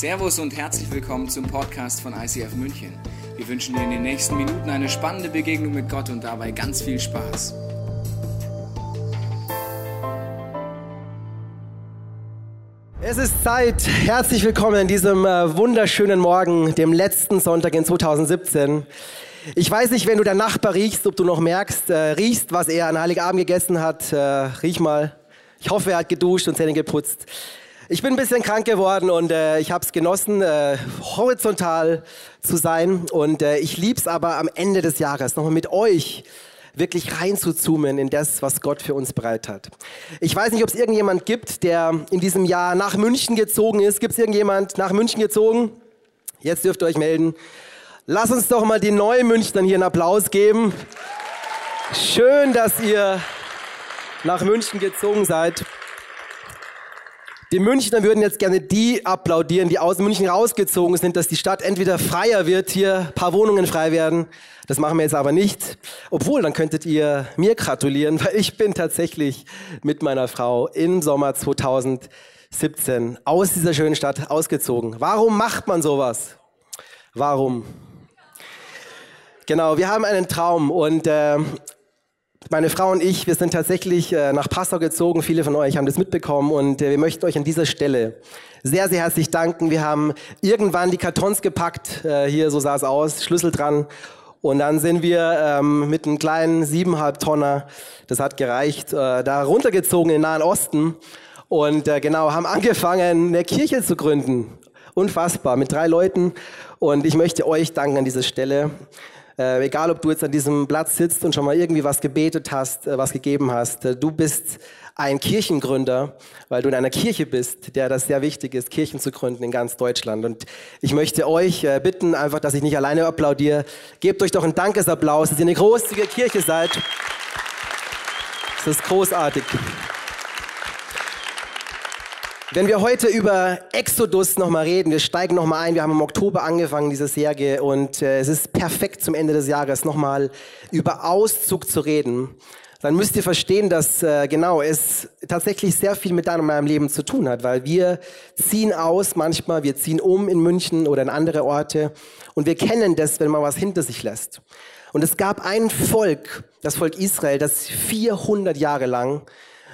Servus und herzlich willkommen zum Podcast von ICF München. Wir wünschen dir in den nächsten Minuten eine spannende Begegnung mit Gott und dabei ganz viel Spaß. Es ist Zeit. Herzlich willkommen an diesem äh, wunderschönen Morgen, dem letzten Sonntag in 2017. Ich weiß nicht, wenn du der Nachbar riechst, ob du noch merkst, äh, riechst, was er an Heiligabend gegessen hat. Äh, riech mal. Ich hoffe, er hat geduscht und Zähne geputzt. Ich bin ein bisschen krank geworden und äh, ich habe es genossen, äh, horizontal zu sein. Und äh, ich lieb's aber am Ende des Jahres nochmal mit euch wirklich reinzuzoomen in das, was Gott für uns bereit hat. Ich weiß nicht, ob es irgendjemand gibt, der in diesem Jahr nach München gezogen ist. Gibt es irgendjemand nach München gezogen? Jetzt dürft ihr euch melden. Lass uns doch mal die neuen Münchnern hier einen Applaus geben. Schön, dass ihr nach München gezogen seid. Die Münchner würden jetzt gerne die applaudieren, die aus München rausgezogen sind, dass die Stadt entweder freier wird, hier paar Wohnungen frei werden. Das machen wir jetzt aber nicht. Obwohl, dann könntet ihr mir gratulieren, weil ich bin tatsächlich mit meiner Frau im Sommer 2017 aus dieser schönen Stadt ausgezogen. Warum macht man sowas? Warum? Genau, wir haben einen Traum und äh, meine Frau und ich, wir sind tatsächlich äh, nach Passau gezogen. Viele von euch haben das mitbekommen und äh, wir möchten euch an dieser Stelle sehr, sehr herzlich danken. Wir haben irgendwann die Kartons gepackt. Äh, hier, so sah es aus, Schlüssel dran. Und dann sind wir ähm, mit einem kleinen siebeneinhalb Tonner, das hat gereicht, äh, da runtergezogen in den Nahen Osten und äh, genau haben angefangen, eine Kirche zu gründen. Unfassbar, mit drei Leuten. Und ich möchte euch danken an dieser Stelle. Äh, egal, ob du jetzt an diesem Platz sitzt und schon mal irgendwie was gebetet hast, äh, was gegeben hast, äh, du bist ein Kirchengründer, weil du in einer Kirche bist, der das sehr wichtig ist, Kirchen zu gründen in ganz Deutschland. Und ich möchte euch äh, bitten, einfach, dass ich nicht alleine applaudiere. Gebt euch doch einen Dankesapplaus, dass ihr eine großzügige Kirche seid. Das ist großartig. Wenn wir heute über Exodus nochmal reden, wir steigen nochmal ein, wir haben im Oktober angefangen, diese Serie, und äh, es ist perfekt zum Ende des Jahres nochmal über Auszug zu reden, dann müsst ihr verstehen, dass äh, genau es tatsächlich sehr viel mit deinem meinem Leben zu tun hat, weil wir ziehen aus manchmal, wir ziehen um in München oder in andere Orte und wir kennen das, wenn man was hinter sich lässt. Und es gab ein Volk, das Volk Israel, das 400 Jahre lang,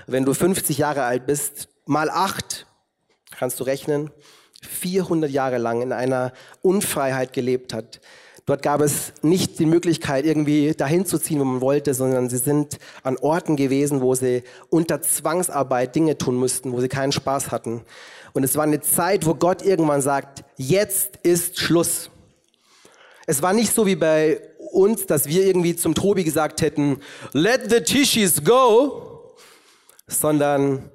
wenn du 50 Jahre alt bist, mal acht, kannst du rechnen, 400 Jahre lang in einer Unfreiheit gelebt hat. Dort gab es nicht die Möglichkeit, irgendwie dahin zu ziehen, wo man wollte, sondern sie sind an Orten gewesen, wo sie unter Zwangsarbeit Dinge tun mussten, wo sie keinen Spaß hatten. Und es war eine Zeit, wo Gott irgendwann sagt, jetzt ist Schluss. Es war nicht so wie bei uns, dass wir irgendwie zum Tobi gesagt hätten, let the tissues go, sondern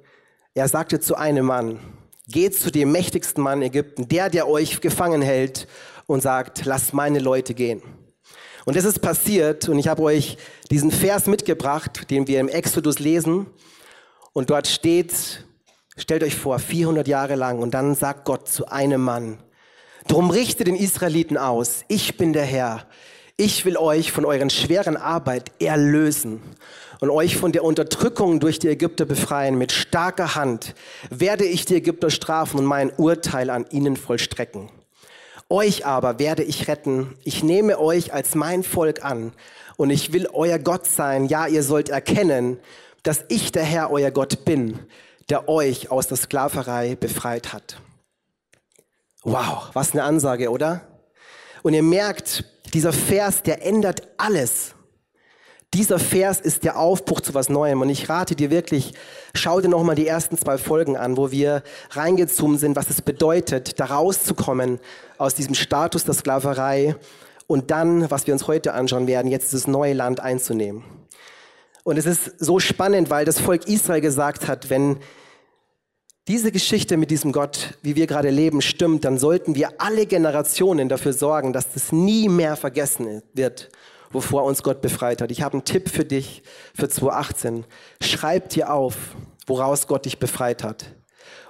er sagte zu einem Mann, geht zu dem mächtigsten Mann Ägypten, der, der euch gefangen hält und sagt, lasst meine Leute gehen. Und das ist passiert und ich habe euch diesen Vers mitgebracht, den wir im Exodus lesen. Und dort steht, stellt euch vor, 400 Jahre lang und dann sagt Gott zu einem Mann, drum richte den Israeliten aus, ich bin der Herr, ich will euch von euren schweren Arbeit erlösen und euch von der Unterdrückung durch die Ägypter befreien. Mit starker Hand werde ich die Ägypter strafen und mein Urteil an ihnen vollstrecken. Euch aber werde ich retten. Ich nehme euch als mein Volk an und ich will euer Gott sein. Ja, ihr sollt erkennen, dass ich der Herr, euer Gott bin, der euch aus der Sklaverei befreit hat. Wow, was eine Ansage, oder? Und ihr merkt, dieser Vers, der ändert alles. Dieser Vers ist der Aufbruch zu was Neuem. Und ich rate dir wirklich, schau dir nochmal die ersten zwei Folgen an, wo wir reingezoomt sind, was es bedeutet, da rauszukommen aus diesem Status der Sklaverei und dann, was wir uns heute anschauen werden, jetzt das neue Land einzunehmen. Und es ist so spannend, weil das Volk Israel gesagt hat, wenn diese Geschichte mit diesem Gott, wie wir gerade leben, stimmt, dann sollten wir alle Generationen dafür sorgen, dass das nie mehr vergessen wird wovor uns Gott befreit hat. Ich habe einen Tipp für dich für 2018. Schreib dir auf, woraus Gott dich befreit hat.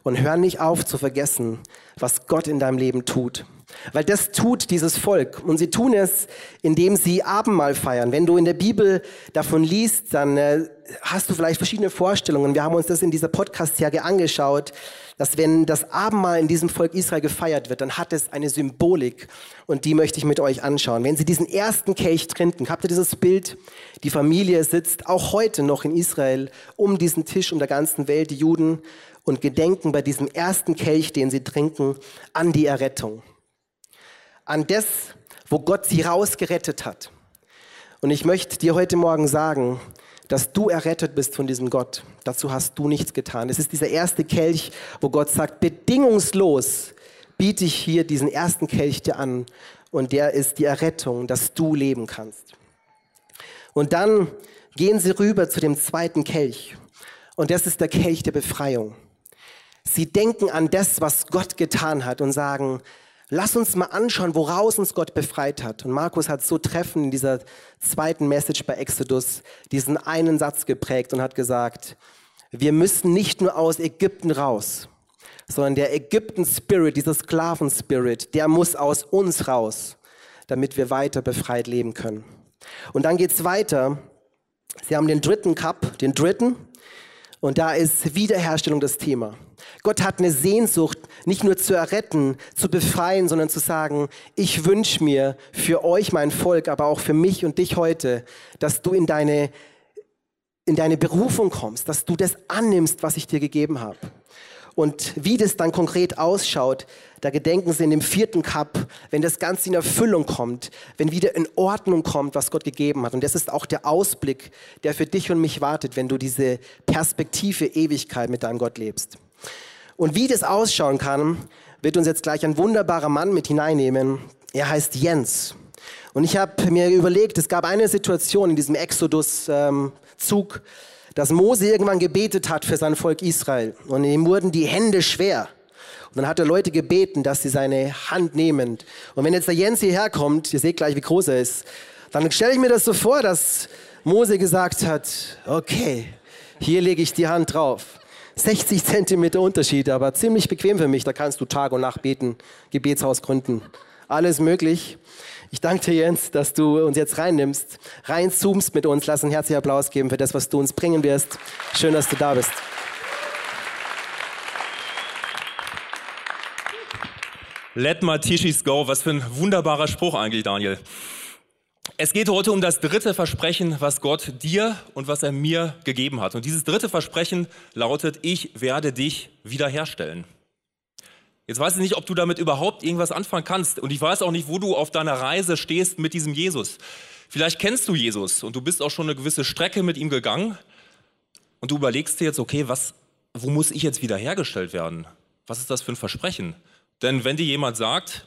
Und hör nicht auf zu vergessen, was Gott in deinem Leben tut. Weil das tut dieses Volk. Und sie tun es, indem sie Abendmahl feiern. Wenn du in der Bibel davon liest, dann äh, hast du vielleicht verschiedene Vorstellungen. Wir haben uns das in dieser Podcast-Serie angeschaut, dass wenn das Abendmahl in diesem Volk Israel gefeiert wird, dann hat es eine Symbolik. Und die möchte ich mit euch anschauen. Wenn sie diesen ersten Kelch trinken, habt ihr dieses Bild? Die Familie sitzt auch heute noch in Israel um diesen Tisch um der ganzen Welt, die Juden, und gedenken bei diesem ersten Kelch, den sie trinken, an die Errettung an das, wo Gott sie rausgerettet hat. Und ich möchte dir heute Morgen sagen, dass du errettet bist von diesem Gott. Dazu hast du nichts getan. Es ist dieser erste Kelch, wo Gott sagt, bedingungslos biete ich hier diesen ersten Kelch dir an. Und der ist die Errettung, dass du leben kannst. Und dann gehen sie rüber zu dem zweiten Kelch. Und das ist der Kelch der Befreiung. Sie denken an das, was Gott getan hat und sagen, Lass uns mal anschauen, woraus uns Gott befreit hat. Und Markus hat so treffend in dieser zweiten Message bei Exodus diesen einen Satz geprägt und hat gesagt, wir müssen nicht nur aus Ägypten raus, sondern der Ägypten-Spirit, dieser Sklaven-Spirit, der muss aus uns raus, damit wir weiter befreit leben können. Und dann geht's weiter. Sie haben den dritten Cup, den dritten, und da ist Wiederherstellung das Thema. Gott hat eine Sehnsucht, nicht nur zu erretten, zu befreien, sondern zu sagen, ich wünsche mir für euch, mein Volk, aber auch für mich und dich heute, dass du in deine, in deine Berufung kommst, dass du das annimmst, was ich dir gegeben habe. Und wie das dann konkret ausschaut, da gedenken sie in dem vierten Cup, wenn das Ganze in Erfüllung kommt, wenn wieder in Ordnung kommt, was Gott gegeben hat. Und das ist auch der Ausblick, der für dich und mich wartet, wenn du diese Perspektive Ewigkeit mit deinem Gott lebst. Und wie das ausschauen kann, wird uns jetzt gleich ein wunderbarer Mann mit hineinnehmen. Er heißt Jens. Und ich habe mir überlegt, es gab eine Situation in diesem Exodus-Zug, ähm, dass Mose irgendwann gebetet hat für sein Volk Israel. Und ihm wurden die Hände schwer. Und dann hat er Leute gebeten, dass sie seine Hand nehmen. Und wenn jetzt der Jens hierher kommt, ihr seht gleich, wie groß er ist, dann stelle ich mir das so vor, dass Mose gesagt hat, okay, hier lege ich die Hand drauf. 60 Zentimeter Unterschied, aber ziemlich bequem für mich. Da kannst du Tag und Nacht beten, Gebetshaus gründen. Alles möglich. Ich danke dir, Jens, dass du uns jetzt reinnimmst, reinzoomst mit uns. Lass einen herzlichen Applaus geben für das, was du uns bringen wirst. Schön, dass du da bist. Let my tissues go. Was für ein wunderbarer Spruch eigentlich, Daniel. Es geht heute um das dritte Versprechen, was Gott dir und was er mir gegeben hat. Und dieses dritte Versprechen lautet, ich werde dich wiederherstellen. Jetzt weiß ich nicht, ob du damit überhaupt irgendwas anfangen kannst. Und ich weiß auch nicht, wo du auf deiner Reise stehst mit diesem Jesus. Vielleicht kennst du Jesus und du bist auch schon eine gewisse Strecke mit ihm gegangen. Und du überlegst dir jetzt, okay, was, wo muss ich jetzt wiederhergestellt werden? Was ist das für ein Versprechen? Denn wenn dir jemand sagt,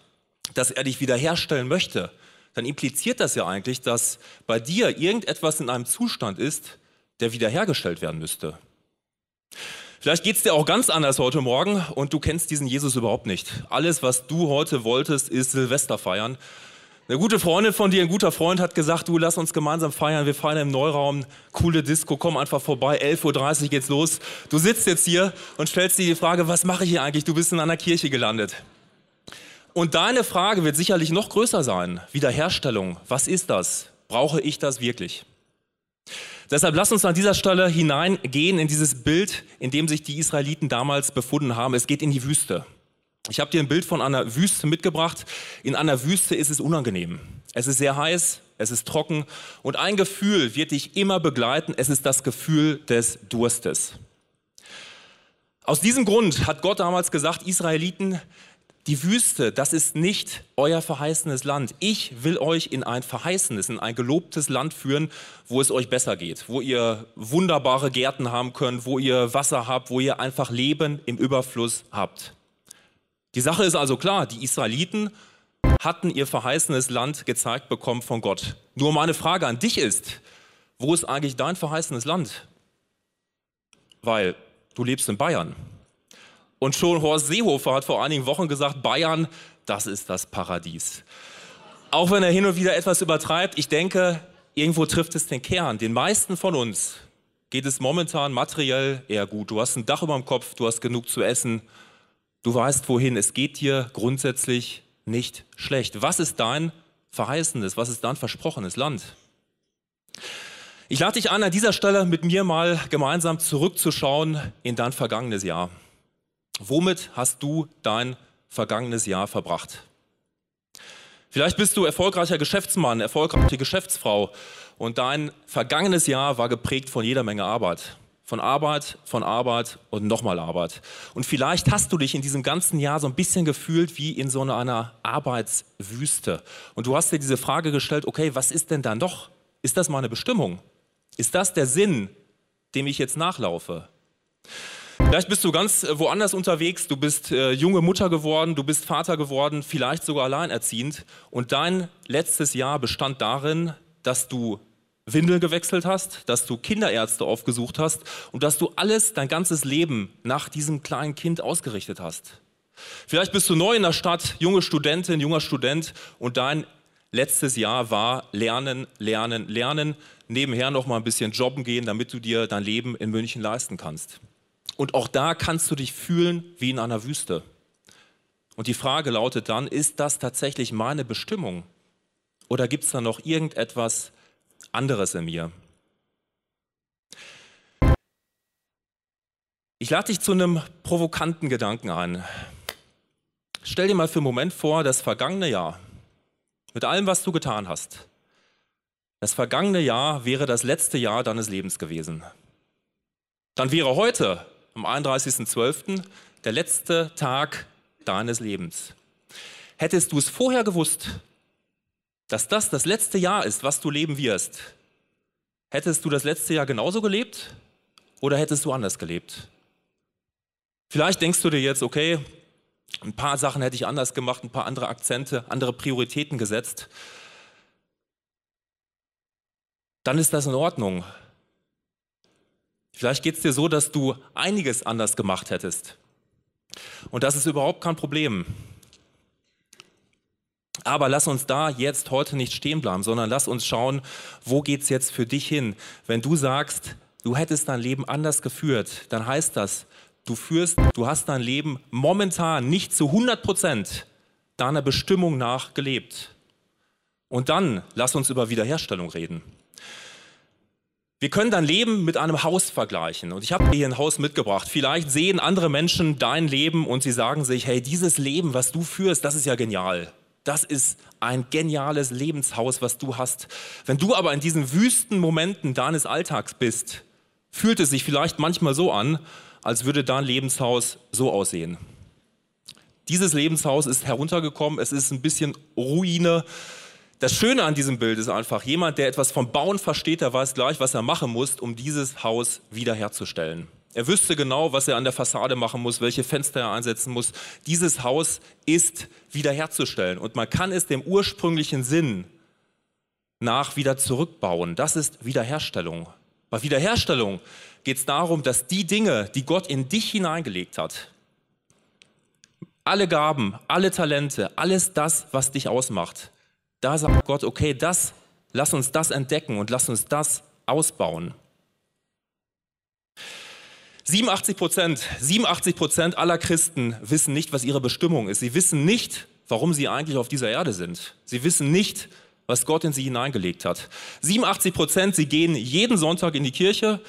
dass er dich wiederherstellen möchte, dann impliziert das ja eigentlich, dass bei dir irgendetwas in einem Zustand ist, der wiederhergestellt werden müsste. Vielleicht geht es dir auch ganz anders heute Morgen und du kennst diesen Jesus überhaupt nicht. Alles, was du heute wolltest, ist Silvester feiern. Eine gute Freundin von dir, ein guter Freund hat gesagt, du lass uns gemeinsam feiern, wir feiern im Neuraum, coole Disco, komm einfach vorbei, 11.30 Uhr geht's los. Du sitzt jetzt hier und stellst dir die Frage, was mache ich hier eigentlich? Du bist in einer Kirche gelandet. Und deine Frage wird sicherlich noch größer sein. Wiederherstellung, was ist das? Brauche ich das wirklich? Deshalb lass uns an dieser Stelle hineingehen in dieses Bild, in dem sich die Israeliten damals befunden haben. Es geht in die Wüste. Ich habe dir ein Bild von einer Wüste mitgebracht. In einer Wüste ist es unangenehm. Es ist sehr heiß, es ist trocken und ein Gefühl wird dich immer begleiten. Es ist das Gefühl des Durstes. Aus diesem Grund hat Gott damals gesagt, Israeliten, die Wüste, das ist nicht euer verheißenes Land. Ich will euch in ein verheißenes, in ein gelobtes Land führen, wo es euch besser geht, wo ihr wunderbare Gärten haben könnt, wo ihr Wasser habt, wo ihr einfach Leben im Überfluss habt. Die Sache ist also klar, die Israeliten hatten ihr verheißenes Land gezeigt bekommen von Gott. Nur meine Frage an dich ist, wo ist eigentlich dein verheißenes Land? Weil du lebst in Bayern. Und schon Horst Seehofer hat vor einigen Wochen gesagt, Bayern, das ist das Paradies. Auch wenn er hin und wieder etwas übertreibt, ich denke, irgendwo trifft es den Kern. Den meisten von uns geht es momentan materiell eher gut. Du hast ein Dach über dem Kopf, du hast genug zu essen, du weißt wohin. Es geht dir grundsätzlich nicht schlecht. Was ist dein verheißenes, was ist dein versprochenes Land? Ich lade dich an, an dieser Stelle mit mir mal gemeinsam zurückzuschauen in dein vergangenes Jahr. Womit hast du dein vergangenes Jahr verbracht? Vielleicht bist du erfolgreicher Geschäftsmann, erfolgreiche Geschäftsfrau und dein vergangenes Jahr war geprägt von jeder Menge Arbeit. Von Arbeit, von Arbeit und nochmal Arbeit. Und vielleicht hast du dich in diesem ganzen Jahr so ein bisschen gefühlt wie in so einer Arbeitswüste. Und du hast dir diese Frage gestellt, okay, was ist denn dann doch? Ist das meine Bestimmung? Ist das der Sinn, dem ich jetzt nachlaufe? Vielleicht bist du ganz äh, woanders unterwegs, du bist äh, junge Mutter geworden, du bist Vater geworden, vielleicht sogar alleinerziehend und dein letztes Jahr bestand darin, dass du Windeln gewechselt hast, dass du Kinderärzte aufgesucht hast und dass du alles, dein ganzes Leben nach diesem kleinen Kind ausgerichtet hast. Vielleicht bist du neu in der Stadt, junge Studentin, junger Student und dein letztes Jahr war Lernen, Lernen, Lernen, nebenher noch mal ein bisschen jobben gehen, damit du dir dein Leben in München leisten kannst. Und auch da kannst du dich fühlen wie in einer Wüste. Und die Frage lautet dann, ist das tatsächlich meine Bestimmung? Oder gibt es da noch irgendetwas anderes in mir? Ich lade dich zu einem provokanten Gedanken ein. Stell dir mal für einen Moment vor, das vergangene Jahr, mit allem, was du getan hast. Das vergangene Jahr wäre das letzte Jahr deines Lebens gewesen. Dann wäre heute, am 31.12., der letzte Tag deines Lebens. Hättest du es vorher gewusst, dass das das letzte Jahr ist, was du leben wirst, hättest du das letzte Jahr genauso gelebt oder hättest du anders gelebt? Vielleicht denkst du dir jetzt, okay, ein paar Sachen hätte ich anders gemacht, ein paar andere Akzente, andere Prioritäten gesetzt. Dann ist das in Ordnung. Vielleicht geht es dir so, dass du einiges anders gemacht hättest. Und das ist überhaupt kein Problem. Aber lass uns da jetzt heute nicht stehen bleiben, sondern lass uns schauen, wo geht es jetzt für dich hin? Wenn du sagst, du hättest dein Leben anders geführt, dann heißt das, Du führst, du hast dein Leben momentan nicht zu 100 Prozent deiner Bestimmung nach gelebt. Und dann lass uns über Wiederherstellung reden. Wir können dein Leben mit einem Haus vergleichen. Und ich habe dir hier ein Haus mitgebracht. Vielleicht sehen andere Menschen dein Leben und sie sagen sich, hey, dieses Leben, was du führst, das ist ja genial. Das ist ein geniales Lebenshaus, was du hast. Wenn du aber in diesen wüsten Momenten deines Alltags bist, fühlt es sich vielleicht manchmal so an, als würde dein Lebenshaus so aussehen. Dieses Lebenshaus ist heruntergekommen, es ist ein bisschen Ruine. Das Schöne an diesem Bild ist einfach, jemand, der etwas vom Bauen versteht, der weiß gleich, was er machen muss, um dieses Haus wiederherzustellen. Er wüsste genau, was er an der Fassade machen muss, welche Fenster er einsetzen muss. Dieses Haus ist wiederherzustellen und man kann es dem ursprünglichen Sinn nach wieder zurückbauen. Das ist Wiederherstellung. Bei Wiederherstellung geht es darum, dass die Dinge, die Gott in dich hineingelegt hat, alle Gaben, alle Talente, alles das, was dich ausmacht, da sagt Gott, okay, das, lass uns das entdecken und lass uns das ausbauen. 87 Prozent, 87 Prozent aller Christen wissen nicht, was ihre Bestimmung ist. Sie wissen nicht, warum sie eigentlich auf dieser Erde sind. Sie wissen nicht, was Gott in sie hineingelegt hat. 87 Prozent, sie gehen jeden Sonntag in die Kirche,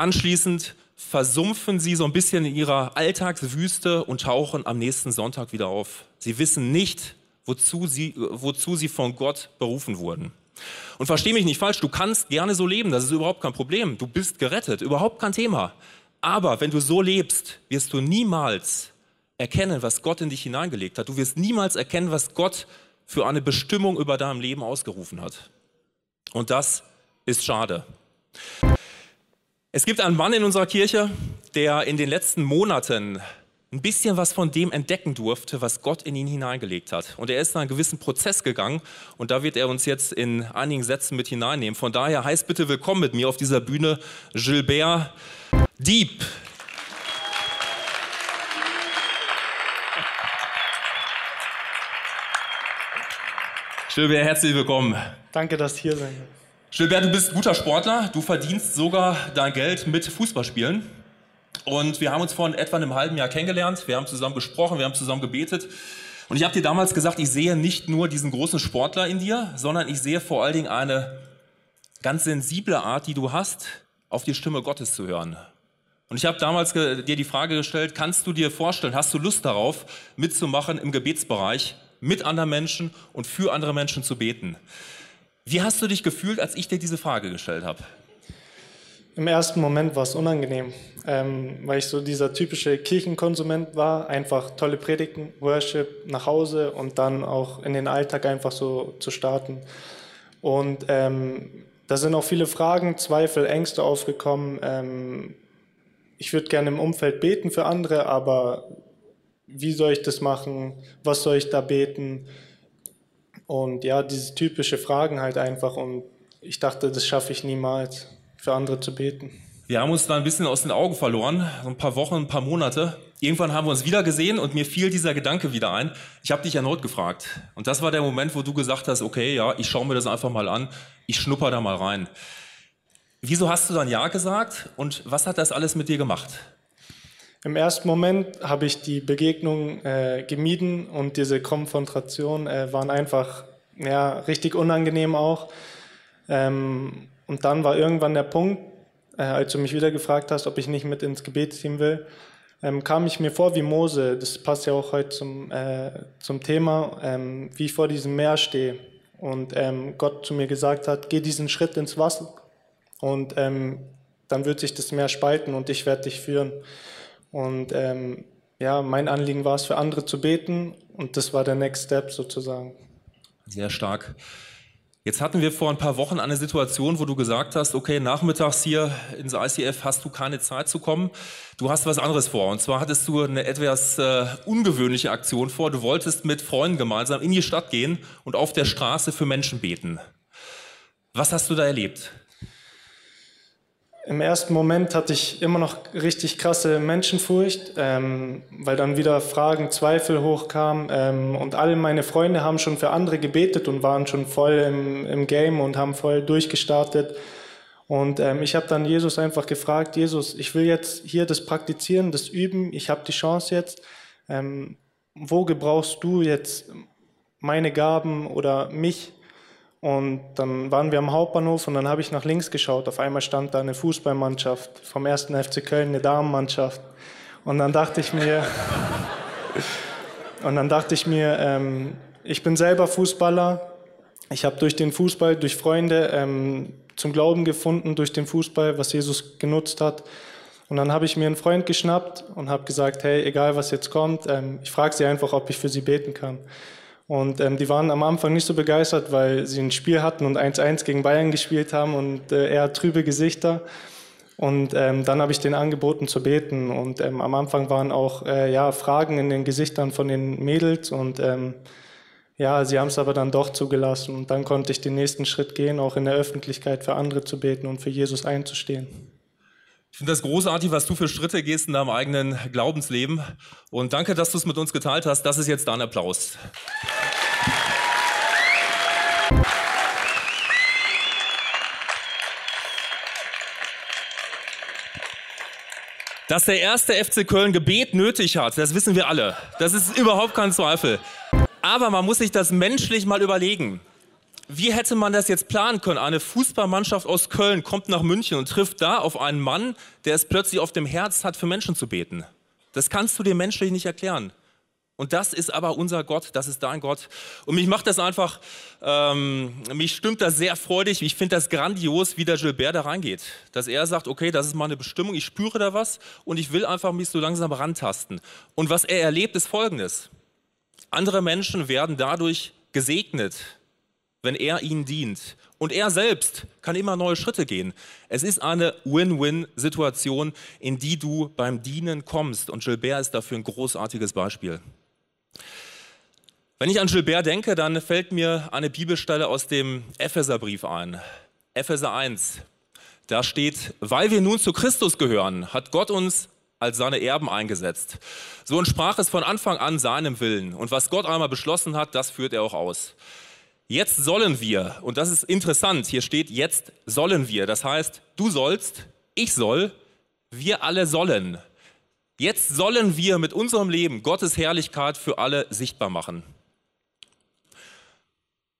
Anschließend versumpfen sie so ein bisschen in ihrer Alltagswüste und tauchen am nächsten Sonntag wieder auf. Sie wissen nicht, wozu sie, wozu sie von Gott berufen wurden. Und versteh mich nicht falsch, du kannst gerne so leben, das ist überhaupt kein Problem. Du bist gerettet, überhaupt kein Thema. Aber wenn du so lebst, wirst du niemals erkennen, was Gott in dich hineingelegt hat. Du wirst niemals erkennen, was Gott für eine Bestimmung über deinem Leben ausgerufen hat. Und das ist schade. Es gibt einen Mann in unserer Kirche, der in den letzten Monaten ein bisschen was von dem entdecken durfte, was Gott in ihn hineingelegt hat. Und er ist in einen gewissen Prozess gegangen und da wird er uns jetzt in einigen Sätzen mit hineinnehmen. Von daher heißt bitte willkommen mit mir auf dieser Bühne Gilbert Dieb. Gilbert, herzlich willkommen. Danke, dass ich hier sein Gilbert, du bist guter Sportler, du verdienst sogar dein Geld mit Fußballspielen. Und wir haben uns vor etwa einem halben Jahr kennengelernt, wir haben zusammen gesprochen, wir haben zusammen gebetet. Und ich habe dir damals gesagt, ich sehe nicht nur diesen großen Sportler in dir, sondern ich sehe vor allen Dingen eine ganz sensible Art, die du hast, auf die Stimme Gottes zu hören. Und ich habe damals dir die Frage gestellt, kannst du dir vorstellen, hast du Lust darauf, mitzumachen im Gebetsbereich, mit anderen Menschen und für andere Menschen zu beten? Wie hast du dich gefühlt, als ich dir diese Frage gestellt habe? Im ersten Moment war es unangenehm, ähm, weil ich so dieser typische Kirchenkonsument war. Einfach tolle Predigten, Worship nach Hause und dann auch in den Alltag einfach so zu starten. Und ähm, da sind auch viele Fragen, Zweifel, Ängste aufgekommen. Ähm, ich würde gerne im Umfeld beten für andere, aber wie soll ich das machen? Was soll ich da beten? Und ja, diese typische Fragen halt einfach. Und ich dachte, das schaffe ich niemals, für andere zu beten. Wir haben uns da ein bisschen aus den Augen verloren, so ein paar Wochen, ein paar Monate. Irgendwann haben wir uns wieder gesehen und mir fiel dieser Gedanke wieder ein. Ich habe dich erneut gefragt. Und das war der Moment, wo du gesagt hast, okay, ja, ich schaue mir das einfach mal an, ich schnupper da mal rein. Wieso hast du dann Ja gesagt und was hat das alles mit dir gemacht? Im ersten Moment habe ich die Begegnung äh, gemieden und diese Konfrontation äh, waren einfach ja, richtig unangenehm auch. Ähm, und dann war irgendwann der Punkt, äh, als du mich wieder gefragt hast, ob ich nicht mit ins Gebetsteam will, ähm, kam ich mir vor wie Mose. Das passt ja auch heute zum, äh, zum Thema, ähm, wie ich vor diesem Meer stehe und ähm, Gott zu mir gesagt hat, geh diesen Schritt ins Wasser und ähm, dann wird sich das Meer spalten und ich werde dich führen. Und ähm, ja, mein Anliegen war es, für andere zu beten und das war der Next Step sozusagen. Sehr stark. Jetzt hatten wir vor ein paar Wochen eine Situation, wo du gesagt hast, okay, nachmittags hier ins ICF hast du keine Zeit zu kommen. Du hast was anderes vor. Und zwar hattest du eine etwas äh, ungewöhnliche Aktion vor. Du wolltest mit Freunden gemeinsam in die Stadt gehen und auf der Straße für Menschen beten. Was hast du da erlebt? Im ersten Moment hatte ich immer noch richtig krasse Menschenfurcht, ähm, weil dann wieder Fragen, Zweifel hochkamen ähm, und alle meine Freunde haben schon für andere gebetet und waren schon voll im, im Game und haben voll durchgestartet. Und ähm, ich habe dann Jesus einfach gefragt, Jesus, ich will jetzt hier das praktizieren, das üben, ich habe die Chance jetzt. Ähm, wo gebrauchst du jetzt meine Gaben oder mich? Und dann waren wir am Hauptbahnhof und dann habe ich nach links geschaut. Auf einmal stand da eine Fußballmannschaft vom ersten FC Köln, eine Damenmannschaft. Und dann dachte ich mir, und dann dachte ich mir, ähm, ich bin selber Fußballer. Ich habe durch den Fußball, durch Freunde ähm, zum Glauben gefunden, durch den Fußball, was Jesus genutzt hat. Und dann habe ich mir einen Freund geschnappt und habe gesagt, hey, egal was jetzt kommt, ähm, ich frage sie einfach, ob ich für sie beten kann. Und ähm, die waren am Anfang nicht so begeistert, weil sie ein Spiel hatten und 1-1 gegen Bayern gespielt haben und äh, eher trübe Gesichter. Und ähm, dann habe ich den angeboten zu beten. Und ähm, am Anfang waren auch äh, ja, Fragen in den Gesichtern von den Mädels. Und ähm, ja, sie haben es aber dann doch zugelassen. Und dann konnte ich den nächsten Schritt gehen, auch in der Öffentlichkeit für andere zu beten und für Jesus einzustehen. Ich finde das großartig, was du für Schritte gehst in deinem eigenen Glaubensleben. Und danke, dass du es mit uns geteilt hast. Das ist jetzt dein Applaus. Dass der erste FC Köln Gebet nötig hat, das wissen wir alle. Das ist überhaupt kein Zweifel. Aber man muss sich das menschlich mal überlegen. Wie hätte man das jetzt planen können? Eine Fußballmannschaft aus Köln kommt nach München und trifft da auf einen Mann, der es plötzlich auf dem Herz hat, für Menschen zu beten. Das kannst du dir menschlich nicht erklären. Und das ist aber unser Gott, das ist dein Gott. Und mich macht das einfach, ähm, mich stimmt das sehr freudig. Ich finde das grandios, wie der Gilbert da reingeht. Dass er sagt, okay, das ist meine Bestimmung, ich spüre da was und ich will einfach mich so langsam rantasten. Und was er erlebt, ist Folgendes. Andere Menschen werden dadurch gesegnet, wenn er ihnen dient. Und er selbst kann immer neue Schritte gehen. Es ist eine Win-Win-Situation, in die du beim Dienen kommst. Und Gilbert ist dafür ein großartiges Beispiel. Wenn ich an Gilbert denke, dann fällt mir eine Bibelstelle aus dem Epheserbrief ein. Epheser 1. Da steht, weil wir nun zu Christus gehören, hat Gott uns als seine Erben eingesetzt. So entsprach es von Anfang an seinem Willen. Und was Gott einmal beschlossen hat, das führt er auch aus. Jetzt sollen wir, und das ist interessant, hier steht, jetzt sollen wir. Das heißt, du sollst, ich soll, wir alle sollen. Jetzt sollen wir mit unserem Leben Gottes Herrlichkeit für alle sichtbar machen.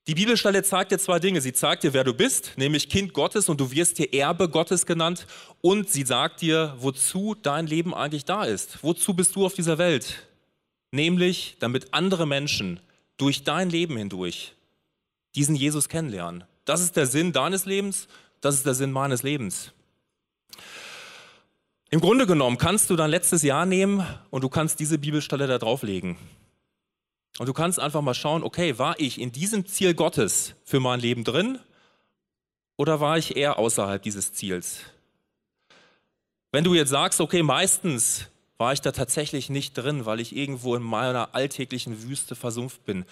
Die Bibelstelle zeigt dir zwei Dinge. Sie zeigt dir, wer du bist, nämlich Kind Gottes und du wirst dir Erbe Gottes genannt. Und sie sagt dir, wozu dein Leben eigentlich da ist. Wozu bist du auf dieser Welt? Nämlich, damit andere Menschen durch dein Leben hindurch diesen Jesus kennenlernen. Das ist der Sinn deines Lebens, das ist der Sinn meines Lebens. Im Grunde genommen kannst du dein letztes Jahr nehmen und du kannst diese Bibelstelle da drauflegen. Und du kannst einfach mal schauen, okay, war ich in diesem Ziel Gottes für mein Leben drin oder war ich eher außerhalb dieses Ziels? Wenn du jetzt sagst, okay, meistens war ich da tatsächlich nicht drin, weil ich irgendwo in meiner alltäglichen Wüste versumpft bin,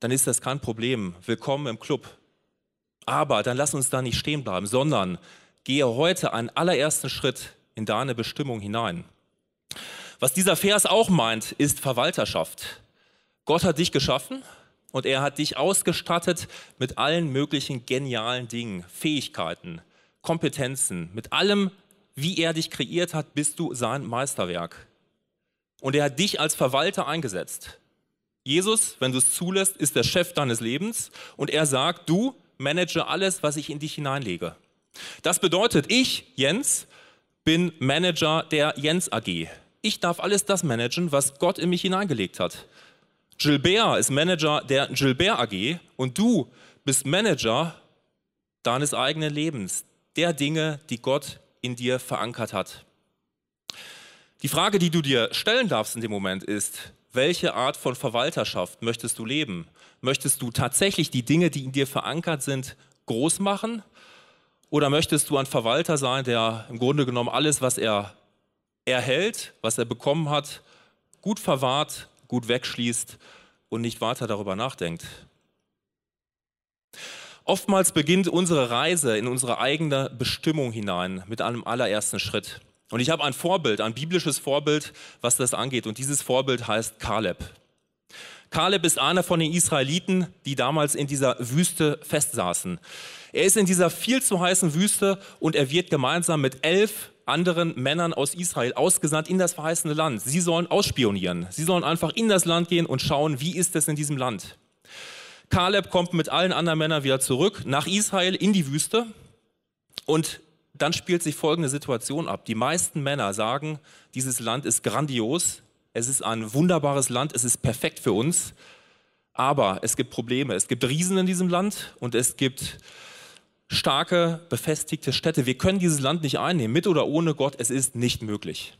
dann ist das kein Problem. Willkommen im Club. Aber dann lass uns da nicht stehen bleiben, sondern gehe heute einen allerersten Schritt in deine Bestimmung hinein. Was dieser Vers auch meint, ist Verwalterschaft. Gott hat dich geschaffen und er hat dich ausgestattet mit allen möglichen genialen Dingen, Fähigkeiten, Kompetenzen, mit allem, wie er dich kreiert hat, bist du sein Meisterwerk. Und er hat dich als Verwalter eingesetzt. Jesus, wenn du es zulässt, ist der Chef deines Lebens und er sagt, du manage alles, was ich in dich hineinlege. Das bedeutet, ich, Jens, bin Manager der Jens AG. Ich darf alles das managen, was Gott in mich hineingelegt hat. Gilbert ist Manager der Gilbert AG und du bist Manager deines eigenen Lebens, der Dinge, die Gott in dir verankert hat. Die Frage, die du dir stellen darfst in dem Moment ist, welche Art von Verwalterschaft möchtest du leben? Möchtest du tatsächlich die Dinge, die in dir verankert sind, groß machen? Oder möchtest du ein Verwalter sein, der im Grunde genommen alles, was er erhält, was er bekommen hat, gut verwahrt, gut wegschließt und nicht weiter darüber nachdenkt? Oftmals beginnt unsere Reise in unsere eigene Bestimmung hinein mit einem allerersten Schritt. Und ich habe ein Vorbild, ein biblisches Vorbild, was das angeht. Und dieses Vorbild heißt Kaleb. Kaleb ist einer von den Israeliten, die damals in dieser Wüste festsaßen. Er ist in dieser viel zu heißen Wüste und er wird gemeinsam mit elf anderen Männern aus Israel ausgesandt in das verheißene Land. Sie sollen ausspionieren. Sie sollen einfach in das Land gehen und schauen, wie ist es in diesem Land. Kaleb kommt mit allen anderen Männern wieder zurück nach Israel in die Wüste und dann spielt sich folgende Situation ab. Die meisten Männer sagen, dieses Land ist grandios, es ist ein wunderbares Land, es ist perfekt für uns, aber es gibt Probleme. Es gibt Riesen in diesem Land und es gibt starke, befestigte Städte. Wir können dieses Land nicht einnehmen, mit oder ohne Gott, es ist nicht möglich.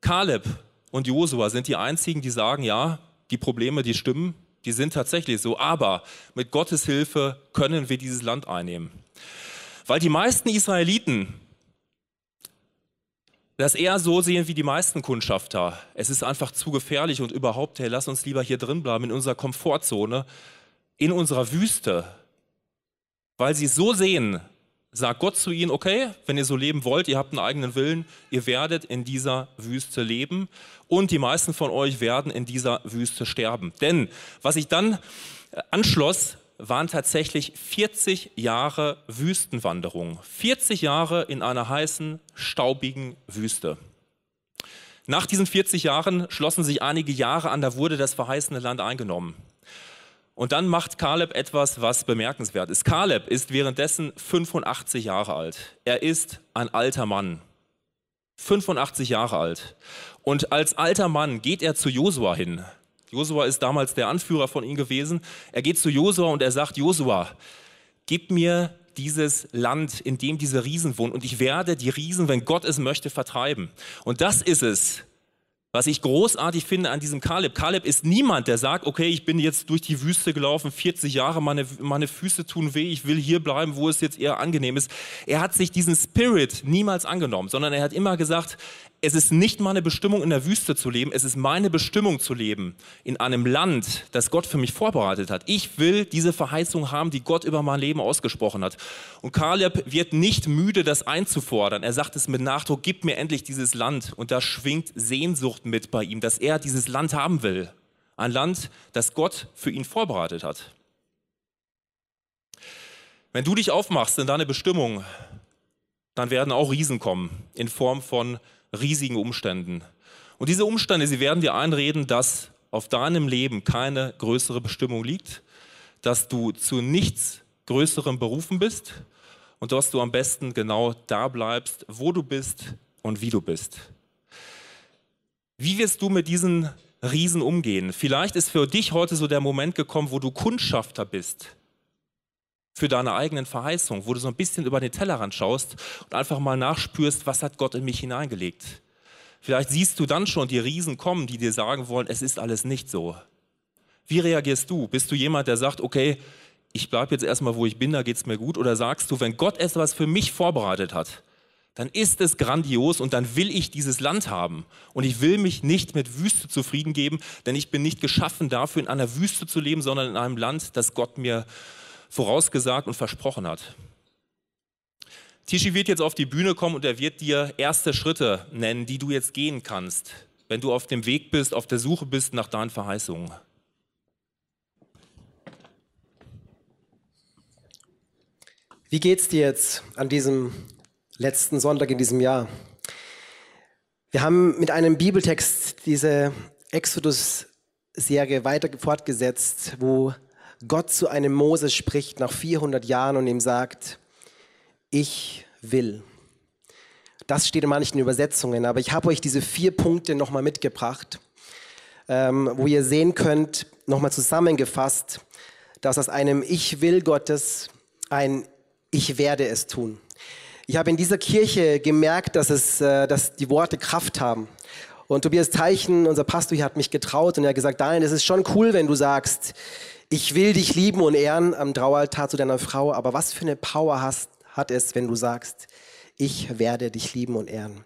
Kaleb und Josua sind die einzigen, die sagen, ja, die Probleme, die stimmen, die sind tatsächlich so, aber mit Gottes Hilfe können wir dieses Land einnehmen. Weil die meisten Israeliten das eher so sehen wie die meisten Kundschafter. Es ist einfach zu gefährlich und überhaupt, hey, lass uns lieber hier drin bleiben, in unserer Komfortzone, in unserer Wüste. Weil sie so sehen, sagt Gott zu ihnen, okay, wenn ihr so leben wollt, ihr habt einen eigenen Willen, ihr werdet in dieser Wüste leben und die meisten von euch werden in dieser Wüste sterben. Denn was ich dann anschloss, waren tatsächlich 40 Jahre Wüstenwanderung. 40 Jahre in einer heißen, staubigen Wüste. Nach diesen 40 Jahren schlossen sich einige Jahre an, da wurde das verheißene Land eingenommen. Und dann macht Kaleb etwas, was bemerkenswert ist. Kaleb ist währenddessen 85 Jahre alt. Er ist ein alter Mann. 85 Jahre alt. Und als alter Mann geht er zu Josua hin. Josua ist damals der Anführer von ihm gewesen. Er geht zu Josua und er sagt, Josua, gib mir dieses Land, in dem diese Riesen wohnen und ich werde die Riesen, wenn Gott es möchte, vertreiben. Und das ist es, was ich großartig finde an diesem Kaleb. Kaleb ist niemand, der sagt, okay, ich bin jetzt durch die Wüste gelaufen, 40 Jahre, meine, meine Füße tun weh, ich will hier bleiben, wo es jetzt eher angenehm ist. Er hat sich diesen Spirit niemals angenommen, sondern er hat immer gesagt, es ist nicht meine Bestimmung, in der Wüste zu leben, es ist meine Bestimmung zu leben in einem Land, das Gott für mich vorbereitet hat. Ich will diese Verheißung haben, die Gott über mein Leben ausgesprochen hat. Und Kaleb wird nicht müde, das einzufordern. Er sagt es mit Nachdruck, gib mir endlich dieses Land. Und da schwingt Sehnsucht mit bei ihm, dass er dieses Land haben will. Ein Land, das Gott für ihn vorbereitet hat. Wenn du dich aufmachst in deine Bestimmung, dann werden auch Riesen kommen in Form von riesigen Umständen. Und diese Umstände, sie werden dir einreden, dass auf deinem Leben keine größere Bestimmung liegt, dass du zu nichts Größerem berufen bist und dass du am besten genau da bleibst, wo du bist und wie du bist. Wie wirst du mit diesen Riesen umgehen? Vielleicht ist für dich heute so der Moment gekommen, wo du Kundschafter bist für deine eigenen Verheißungen, wo du so ein bisschen über den Tellerrand schaust und einfach mal nachspürst, was hat Gott in mich hineingelegt. Vielleicht siehst du dann schon die Riesen kommen, die dir sagen wollen, es ist alles nicht so. Wie reagierst du? Bist du jemand, der sagt, okay, ich bleibe jetzt erstmal, wo ich bin, da geht es mir gut? Oder sagst du, wenn Gott etwas für mich vorbereitet hat, dann ist es grandios und dann will ich dieses Land haben. Und ich will mich nicht mit Wüste zufrieden geben, denn ich bin nicht geschaffen dafür, in einer Wüste zu leben, sondern in einem Land, das Gott mir vorausgesagt und versprochen hat. Tishi wird jetzt auf die Bühne kommen und er wird dir erste Schritte nennen, die du jetzt gehen kannst, wenn du auf dem Weg bist, auf der Suche bist nach deinen Verheißungen. Wie geht's dir jetzt an diesem letzten Sonntag in diesem Jahr? Wir haben mit einem Bibeltext diese Exodus-Serie weiter fortgesetzt, wo Gott zu einem Moses spricht nach 400 Jahren und ihm sagt, ich will. Das steht in manchen Übersetzungen, aber ich habe euch diese vier Punkte nochmal mitgebracht, ähm, wo ihr sehen könnt, nochmal zusammengefasst, dass aus einem Ich will Gottes ein Ich werde es tun. Ich habe in dieser Kirche gemerkt, dass, es, äh, dass die Worte Kraft haben. Und Tobias Teichen, unser Pastor, hier hat mich getraut und er hat gesagt, Daniel, es ist schon cool, wenn du sagst, ich will dich lieben und ehren am Traualtar zu deiner Frau, aber was für eine Power hast, hat es, wenn du sagst, ich werde dich lieben und ehren,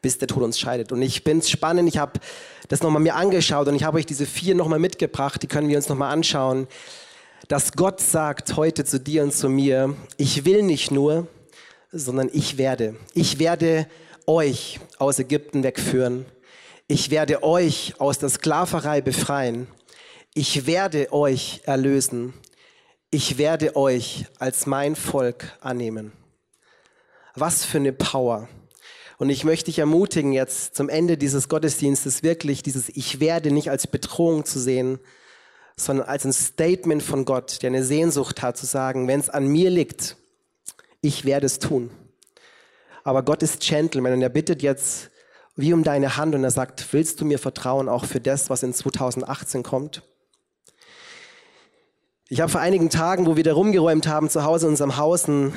bis der Tod uns scheidet. Und ich bin spannend, ich habe das nochmal mir angeschaut und ich habe euch diese vier nochmal mitgebracht, die können wir uns nochmal anschauen, dass Gott sagt heute zu dir und zu mir, ich will nicht nur, sondern ich werde. Ich werde euch aus Ägypten wegführen. Ich werde euch aus der Sklaverei befreien ich werde euch erlösen, ich werde euch als mein Volk annehmen. Was für eine Power. Und ich möchte dich ermutigen, jetzt zum Ende dieses Gottesdienstes wirklich dieses Ich werde nicht als Bedrohung zu sehen, sondern als ein Statement von Gott, der eine Sehnsucht hat, zu sagen, wenn es an mir liegt, ich werde es tun. Aber Gott ist Gentleman und er bittet jetzt wie um deine Hand und er sagt, willst du mir vertrauen auch für das, was in 2018 kommt? Ich habe vor einigen Tagen, wo wir da rumgeräumt haben, zu Hause in unserem Haus ein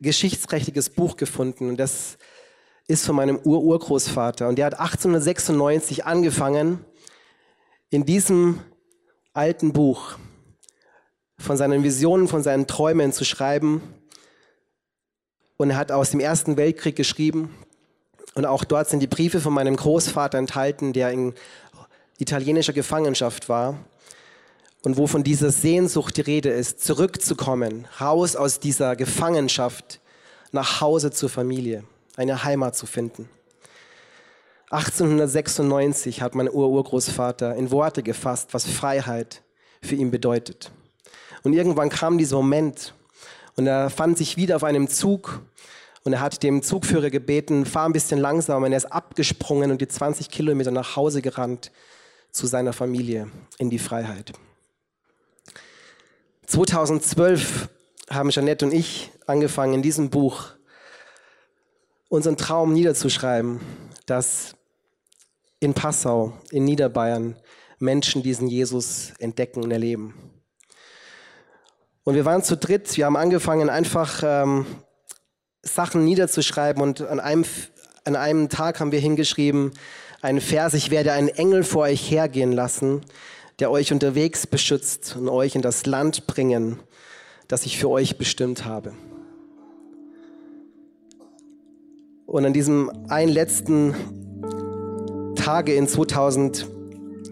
geschichtsträchtiges Buch gefunden. Und das ist von meinem Ur-Urgroßvater. Und der hat 1896 angefangen, in diesem alten Buch von seinen Visionen, von seinen Träumen zu schreiben. Und er hat aus dem Ersten Weltkrieg geschrieben. Und auch dort sind die Briefe von meinem Großvater enthalten, der in italienischer Gefangenschaft war und wo von dieser Sehnsucht die Rede ist, zurückzukommen, raus aus dieser Gefangenschaft, nach Hause zur Familie, eine Heimat zu finden. 1896 hat mein Ururgroßvater in Worte gefasst, was Freiheit für ihn bedeutet. Und irgendwann kam dieser Moment und er fand sich wieder auf einem Zug und er hat dem Zugführer gebeten, fahr ein bisschen langsamer und er ist abgesprungen und die 20 Kilometer nach Hause gerannt zu seiner Familie in die Freiheit. 2012 haben Jeanette und ich angefangen, in diesem Buch unseren Traum niederzuschreiben, dass in Passau, in Niederbayern, Menschen diesen Jesus entdecken und erleben. Und wir waren zu dritt, wir haben angefangen, einfach ähm, Sachen niederzuschreiben und an einem, an einem Tag haben wir hingeschrieben, einen Vers, ich werde einen Engel vor euch hergehen lassen, der euch unterwegs beschützt und euch in das Land bringen, das ich für euch bestimmt habe. Und an diesem einen letzten Tage in 2000,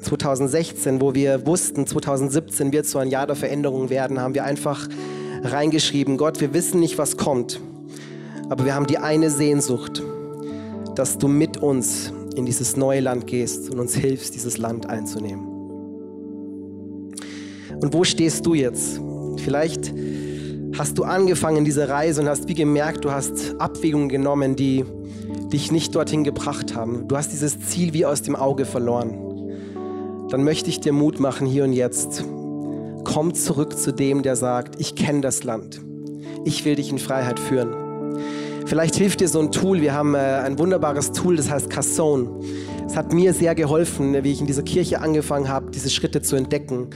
2016, wo wir wussten, 2017 wird so ein Jahr der Veränderung werden, haben wir einfach reingeschrieben, Gott, wir wissen nicht, was kommt, aber wir haben die eine Sehnsucht, dass du mit uns in dieses neue Land gehst und uns hilfst, dieses Land einzunehmen. Und wo stehst du jetzt? Vielleicht hast du angefangen diese Reise und hast wie gemerkt, du hast Abwägungen genommen, die dich nicht dorthin gebracht haben. Du hast dieses Ziel wie aus dem Auge verloren. Dann möchte ich dir Mut machen hier und jetzt. Komm zurück zu dem, der sagt, ich kenne das Land. Ich will dich in Freiheit führen. Vielleicht hilft dir so ein Tool. Wir haben äh, ein wunderbares Tool, das heißt Cassone. Es hat mir sehr geholfen, wie ich in dieser Kirche angefangen habe, diese Schritte zu entdecken.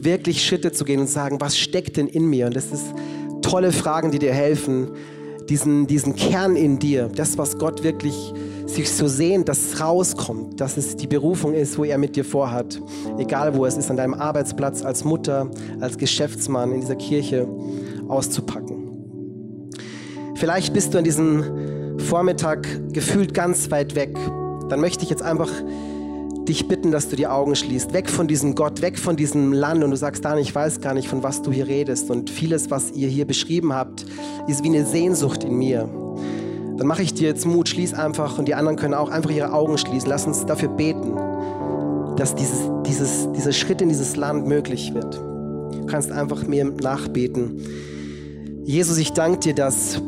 Wirklich Schritte zu gehen und sagen, was steckt denn in mir? Und das ist tolle Fragen, die dir helfen, diesen, diesen Kern in dir, das, was Gott wirklich sich so sehnt, dass es rauskommt, dass es die Berufung ist, wo er mit dir vorhat. Egal wo es ist, an deinem Arbeitsplatz, als Mutter, als Geschäftsmann, in dieser Kirche auszupacken. Vielleicht bist du an diesem Vormittag gefühlt ganz weit weg. Dann möchte ich jetzt einfach dich bitten, dass du die Augen schließt. Weg von diesem Gott, weg von diesem Land. Und du sagst, Dan, ich weiß gar nicht, von was du hier redest. Und vieles, was ihr hier beschrieben habt, ist wie eine Sehnsucht in mir. Dann mache ich dir jetzt Mut, schließ einfach und die anderen können auch einfach ihre Augen schließen. Lass uns dafür beten, dass dieses, dieses, dieser Schritt in dieses Land möglich wird. Du kannst einfach mir nachbeten. Jesus, ich danke dir, dass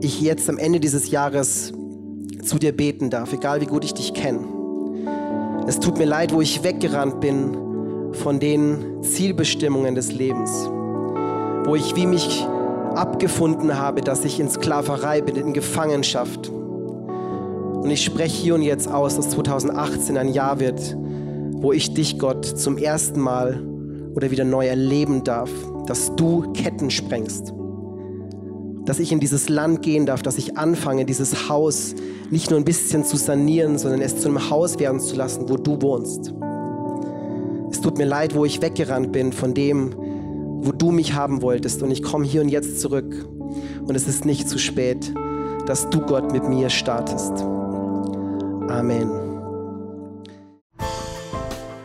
ich jetzt am Ende dieses Jahres zu dir beten darf, egal wie gut ich dich kenne. Es tut mir leid, wo ich weggerannt bin von den Zielbestimmungen des Lebens, wo ich wie mich abgefunden habe, dass ich in Sklaverei bin, in Gefangenschaft. Und ich spreche hier und jetzt aus, dass 2018 ein Jahr wird, wo ich dich, Gott, zum ersten Mal oder wieder neu erleben darf, dass du Ketten sprengst dass ich in dieses Land gehen darf, dass ich anfange, dieses Haus nicht nur ein bisschen zu sanieren, sondern es zu einem Haus werden zu lassen, wo du wohnst. Es tut mir leid, wo ich weggerannt bin von dem, wo du mich haben wolltest. Und ich komme hier und jetzt zurück. Und es ist nicht zu spät, dass du Gott mit mir startest. Amen.